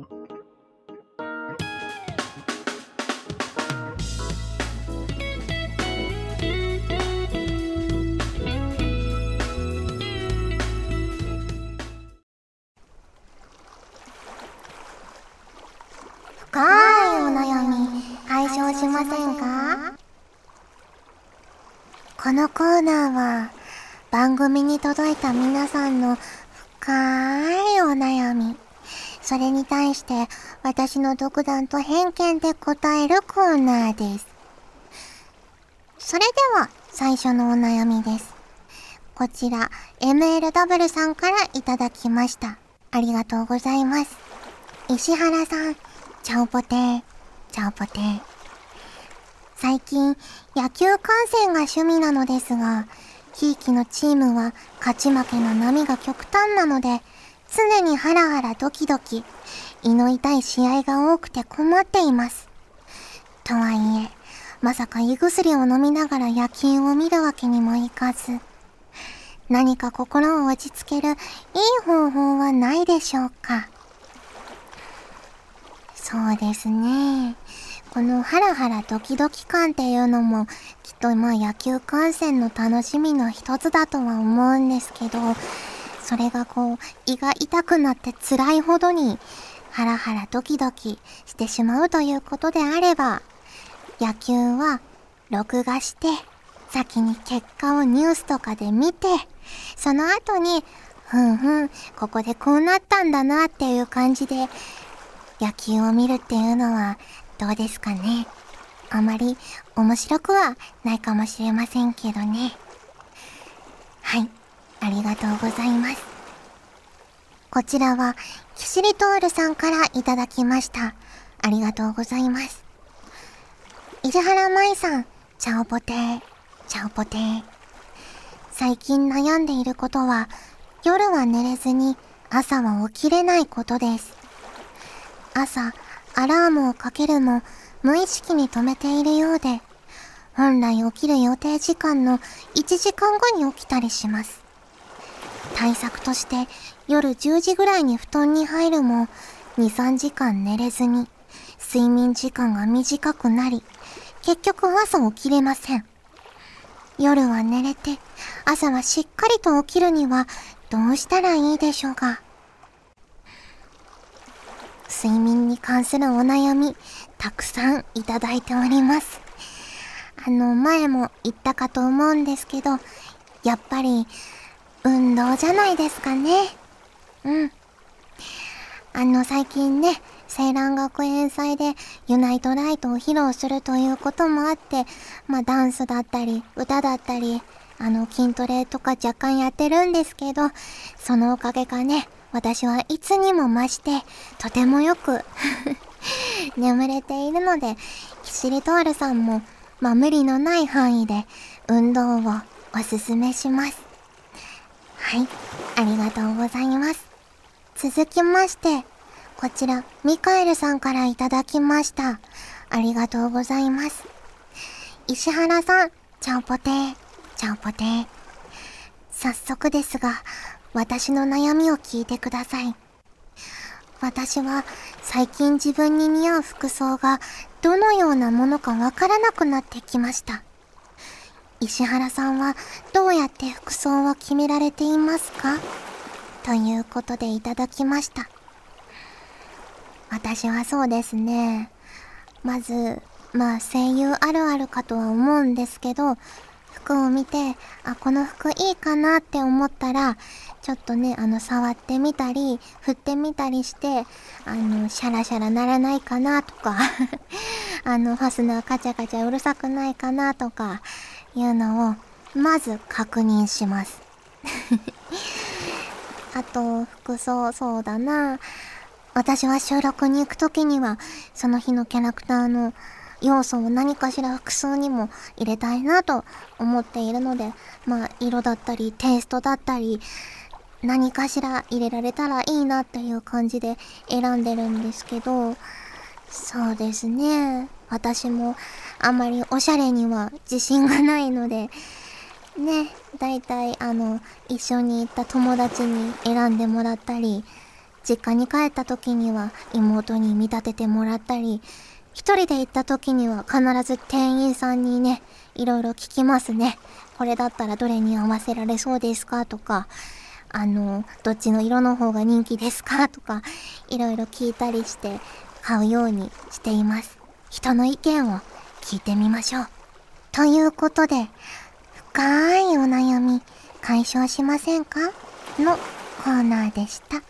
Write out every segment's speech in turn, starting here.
深いお悩み解消しませんか？このコーナーは番組に届いた皆さんの深いお悩みそれに対して私の独断と偏見で答えるコーナーです。それでは最初のお悩みです。こちら MLW さんからいただきました。ありがとうございます。石原さんチャオポテー、チャオポテー。最近、野球観戦が趣味なのですが、ひいきのチームは勝ち負けの波が極端なので、常にハラハラドキドキ、胃の痛い試合が多くて困っています。とはいえ、まさか胃薬を飲みながら野球を見るわけにもいかず、何か心を落ち着けるいい方法はないでしょうか。そうですね。このハラハラドキドキ感っていうのも、きっとまあ野球観戦の楽しみの一つだとは思うんですけど、それがこう、胃が痛くなって辛いほどに、ハラハラドキドキしてしまうということであれば、野球は録画して、先に結果をニュースとかで見て、その後に、ふんふん、ここでこうなったんだなっていう感じで、野球を見るっていうのはどうですかねあまり面白くはないかもしれませんけどね。はい、ありがとうございます。こちらは、キシリトールさんからいただきました。ありがとうございます。石原舞さん、チャオポテー、チャオポテー。最近悩んでいることは、夜は寝れずに朝は起きれないことです。朝、アラームをかけるも、無意識に止めているようで、本来起きる予定時間の1時間後に起きたりします。対策として、夜10時ぐらいに布団に入るも、2、3時間寝れずに、睡眠時間が短くなり、結局朝起きれません。夜は寝れて、朝はしっかりと起きるにはどうしたらいいでしょうか。睡眠に関するお悩み、たくさんいただいております。あの、前も言ったかと思うんですけど、やっぱり、運動じゃないですかね。うん。あの、最近ね、青蘭学園祭でユナイトライトを披露するということもあって、まあ、ダンスだったり、歌だったり、あの、筋トレとか若干やってるんですけど、そのおかげかね、私はいつにも増して、とてもよく 眠れているので、キシリトールさんも、まあ、無理のない範囲で、運動をおすすめします。はい、ありがとうございます。続きまして、こちら、ミカエルさんからいただきました。ありがとうございます。石原さん、ちゃんぽてー、ちゃんぽてー。早速ですが、私の悩みを聞いてください。私は最近自分に似合う服装がどのようなものかわからなくなってきました。石原さんはどうやって服装を決められていますか？ということでいただきました。私はそうですね。まず、まあ声優あるあるかとは思うんですけど、服を見て、あ、この服いいかなって思ったら、ちょっとね、あの、触ってみたり、振ってみたりして、あの、シャラシャラならないかなとか あの、ファスナーカチャカチャうるさくないかなとか、いうのを、まず確認します あと、服装、そうだな。私は収録に行くときには、その日のキャラクターの要素を何かしら服装にも入れたいなと思っているので、まあ、色だったり、テイストだったり、何かしら入れられたらいいなっていう感じで選んでるんですけど、そうですね。私もあまりおしゃれには自信がないので、ね、だいたいあの、一緒に行った友達に選んでもらったり、実家に帰った時には妹に見立ててもらったり一人で行った時には必ず店員さんにねいろいろ聞きますね。これだったらどれに合わせられそうですかとかあのどっちの色の方が人気ですかとかいろいろ聞いたりして買うようにしています。人の意見を聞いてみましょう。ということで深いお悩み解消しませんか？のコーナーでした。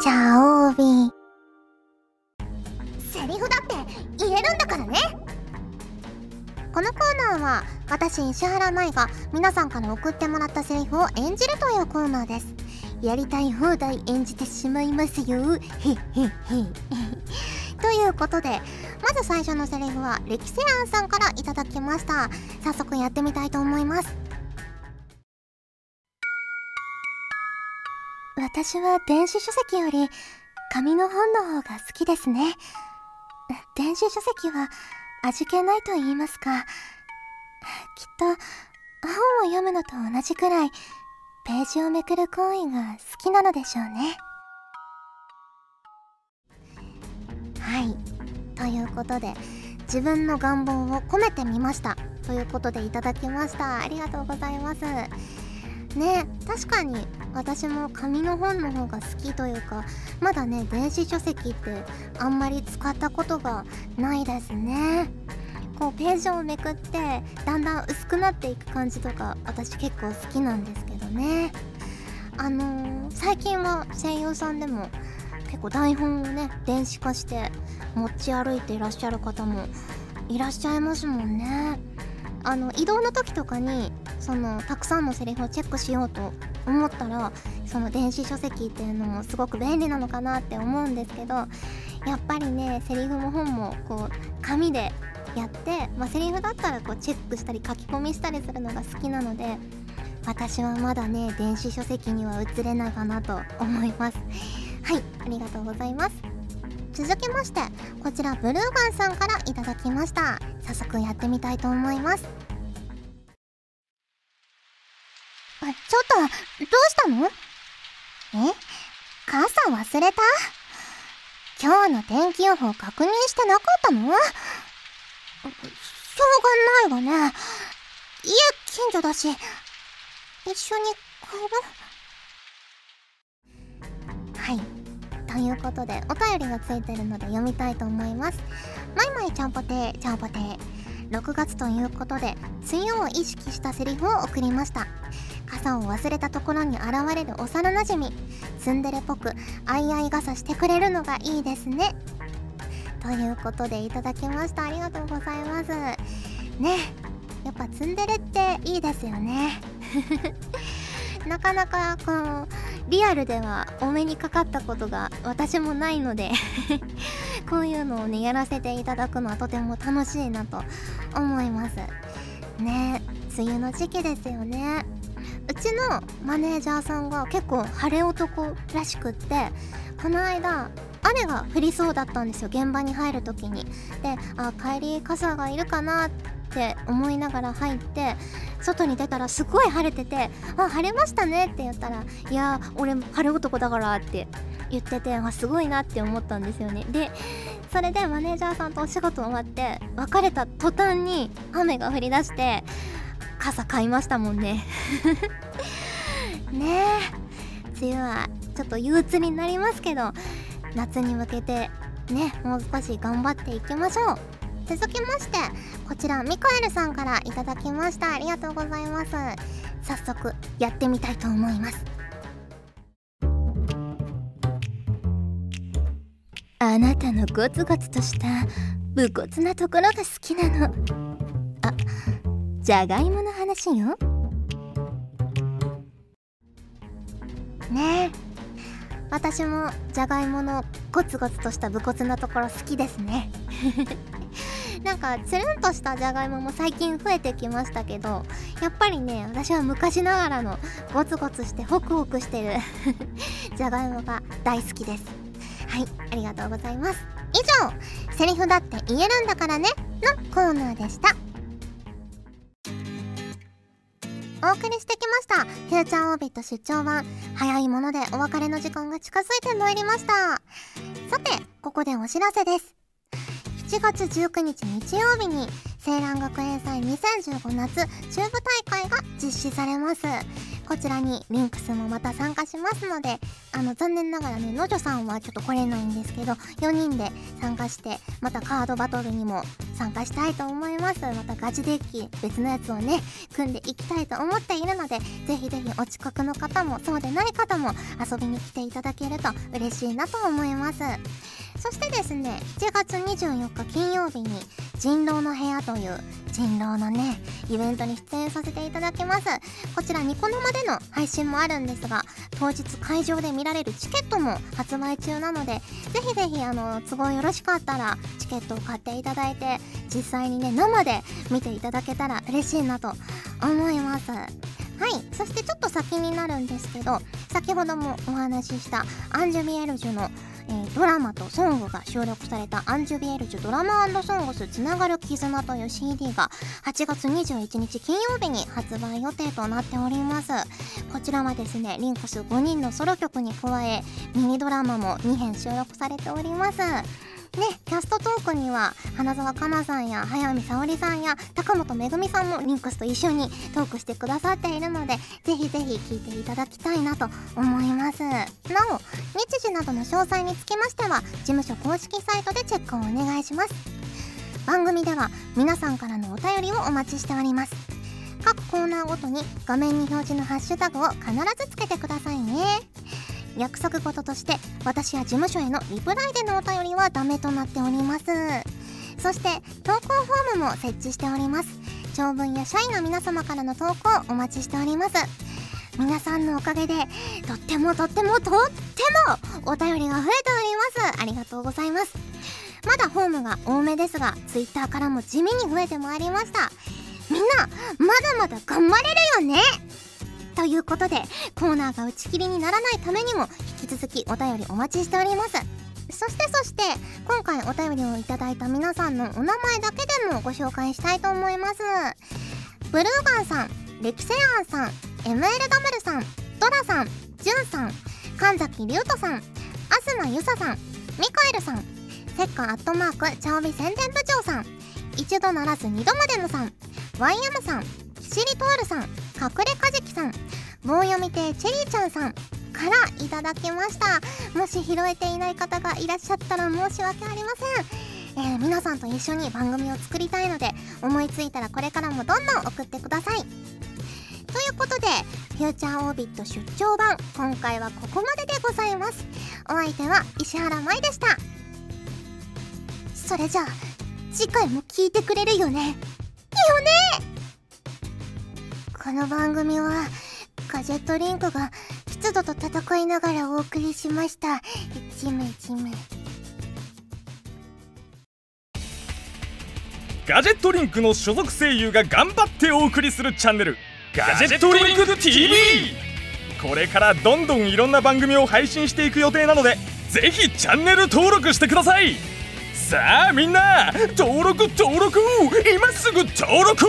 じゃあオービー。セリフだって言えるんだからね。このコーナーは私石原舞が皆さんから送ってもらったセリフを演じるというコーナーです。やりたい放題演じてしまいますよ。へへへ。ということでまず最初のセリフは歴世庵さんからいただきました。早速やってみたいと思います。私は電子書籍より紙の本の方が好きですね。電子書籍は味気ないと言いますか。きっと本を読むのと同じくらいページをめくる行為が好きなのでしょうね。はい。ということで自分の願望を込めてみました。ということでいただきました。ありがとうございます。ね確かに私も紙の本の方が好きというかまだね電子書籍ってあんまり使ったことがないですね。こうページをめくってだんだん薄くなっていく感じとか私結構好きなんですね。あのー、最近は声優さんでも結構台本をね電子化して持ち歩いていらっしゃる方もいらっしゃいますもんね。あの移動の時とかにそのたくさんのセリフをチェックしようと思ったらその電子書籍っていうのもすごく便利なのかなって思うんですけどやっぱりねセリフも本もこう紙でやって、まあ、セリフだったらこうチェックしたり書き込みしたりするのが好きなので私はまだね電子書籍には移れないかなと思います。はいありがとうございます。続きましてこちらブルーガンさんからいただきました。早速やってみたいと思います。あちょっとどうしたの？え？傘忘れた？今日の天気予報確認してなかったの？しょうがないわね。家近所だし、一緒に帰るはい。ということで、お便りがついてるので読みたいと思います。マイマイちゃんぽてー、ちゃんぽてー。6月ということで、梅雨を意識したセリフを送りました。傘を忘れたところに現れる幼なじみ。ツンデレっぽく、あいあい傘してくれるのがいいですね。ということでいただきましたありがとうございますねやっぱツンデレっていいですよね なかなかこのリアルではお目にかかったことが私もないので こういうのをねやらせていただくのはとても楽しいなと思います。ね梅雨の時期ですよね。うちのマネージャーさんが結構晴れ男らしくってこの間雨が降りそうだったんですよ現場に入る時に。であ帰り傘がいるかなって思いながら入って外に出たらすごい晴れてて「あ晴れましたね」って言ったら「いや俺晴れ男だから」って言っててあすごいなって思ったんですよね。でそれでマネージャーさんとお仕事終わって別れた途端に雨が降り出して傘買いましたもんね。ねえ。梅雨はちょっと憂鬱になりますけど夏に向けてねもう少し頑張っていきましょう。続きましてこちらミカエルさんからいただきました。ありがとうございます。早速やってみたいと思います。あなたのゴツゴツとした武骨なところが好きなの。あじゃがいもの話よ。ねえ。私もじゃがいものゴツゴツとした武骨なところ好きですね。なんかつるんとしたじゃがいもも最近増えてきましたけどやっぱりね私は昔ながらのゴツゴツしてホクホクしてる じゃがいもが大好きです。はいありがとうございます。以上セリフだって言えるんだからねのコーナーでした。お送りしてきましたフューチャーオービット出張版。早いものでお別れの時間が近づいてまいりました。さてここでお知らせです。7月19日日曜日に青蘭学園祭2015夏中部大会が実施されます。こちらにリンクスもまた参加しますのであの残念ながらねのじょさんはちょっと来れないんですけど4人で参加してまたカードバトルにも参加したいと思います。またガチデッキ別のやつをね組んでいきたいと思っているのでぜひぜひお近くの方もそうでない方も遊びに来ていただけると嬉しいなと思います。そしてですね7月24日金曜日に人狼の部屋という人狼のねイベントに出演させていただきます。こちらニコ生での配信もあるんですが当日会場で見られるチケットも発売中なのでぜひぜひあの都合よろしかったらチケットを買っていただいて実際にね生で見ていただけたら嬉しいなと思います。はいそしてちょっと先になるんですけど先ほどもお話ししたアンジュビエルジュのえー、ドラマとソングが収録されたアンジュビエルジュドラマソングスつながる絆という CD が8月21日金曜日に発売予定となっております。こちらはですねリンクス5人のソロ曲に加えミニドラマも2編収録されております、キャストトークには花澤香菜さんや早見沙織さんや高本めぐみさんもリンクスと一緒にトークしてくださっているのでぜひぜひ聞いていただきたいなと思います。なお日時などの詳細につきましては事務所公式サイトでチェックをお願いします。番組では皆さんからのお便りをお待ちしております。各コーナーごとに画面に表示のハッシュタグを必ずつけてくださいね。約束事として私や事務所へのリプライでのお便りはダメとなっております。そして投稿フォームも設置しております。長文や社員の皆様からの投稿お待ちしております。皆さんのおかげでとってもとってもとってもお便りが増えております。ありがとうございます。まだホームが多めですが Twitter からも地味に増えてまいりました。みんなまだまだ頑張れるよね。ということでコーナーが打ち切りにならないためにも引き続きお便りお待ちしております。そしてそして今回お便りをいただいた皆さんのお名前だけでもご紹介したいと思います。ブルーガンさんレキセアンさん ML ダムルさんドラさんジュンさん神崎龍斗さん東ゆささんミカエルさんセッカアットマークチャオビ宣伝部長さん一度ならず二度までのさんワイヤムさんキシリトールさん隠れかじきさん棒読み亭チェリーちゃんさんからいただきました。もし拾えていない方がいらっしゃったら申し訳ありません、えー、皆さんと一緒に番組を作りたいので思いついたらこれからもどんどん送ってください。ということでフューチャーオービット出張版今回はここまででございます。お相手は石原舞でした。それじゃあ次回も聞いてくれるよね。よね。この番組はガジェットリンクが湿度と戦いながらお送りしました。一名一名ガジェットリンクの所属声優が頑張ってお送りするチャンネルガジェットリンク TV これからどんどんいろんな番組を配信していく予定なのでぜひチャンネル登録してください。さあみんな登録登録。今すぐ登録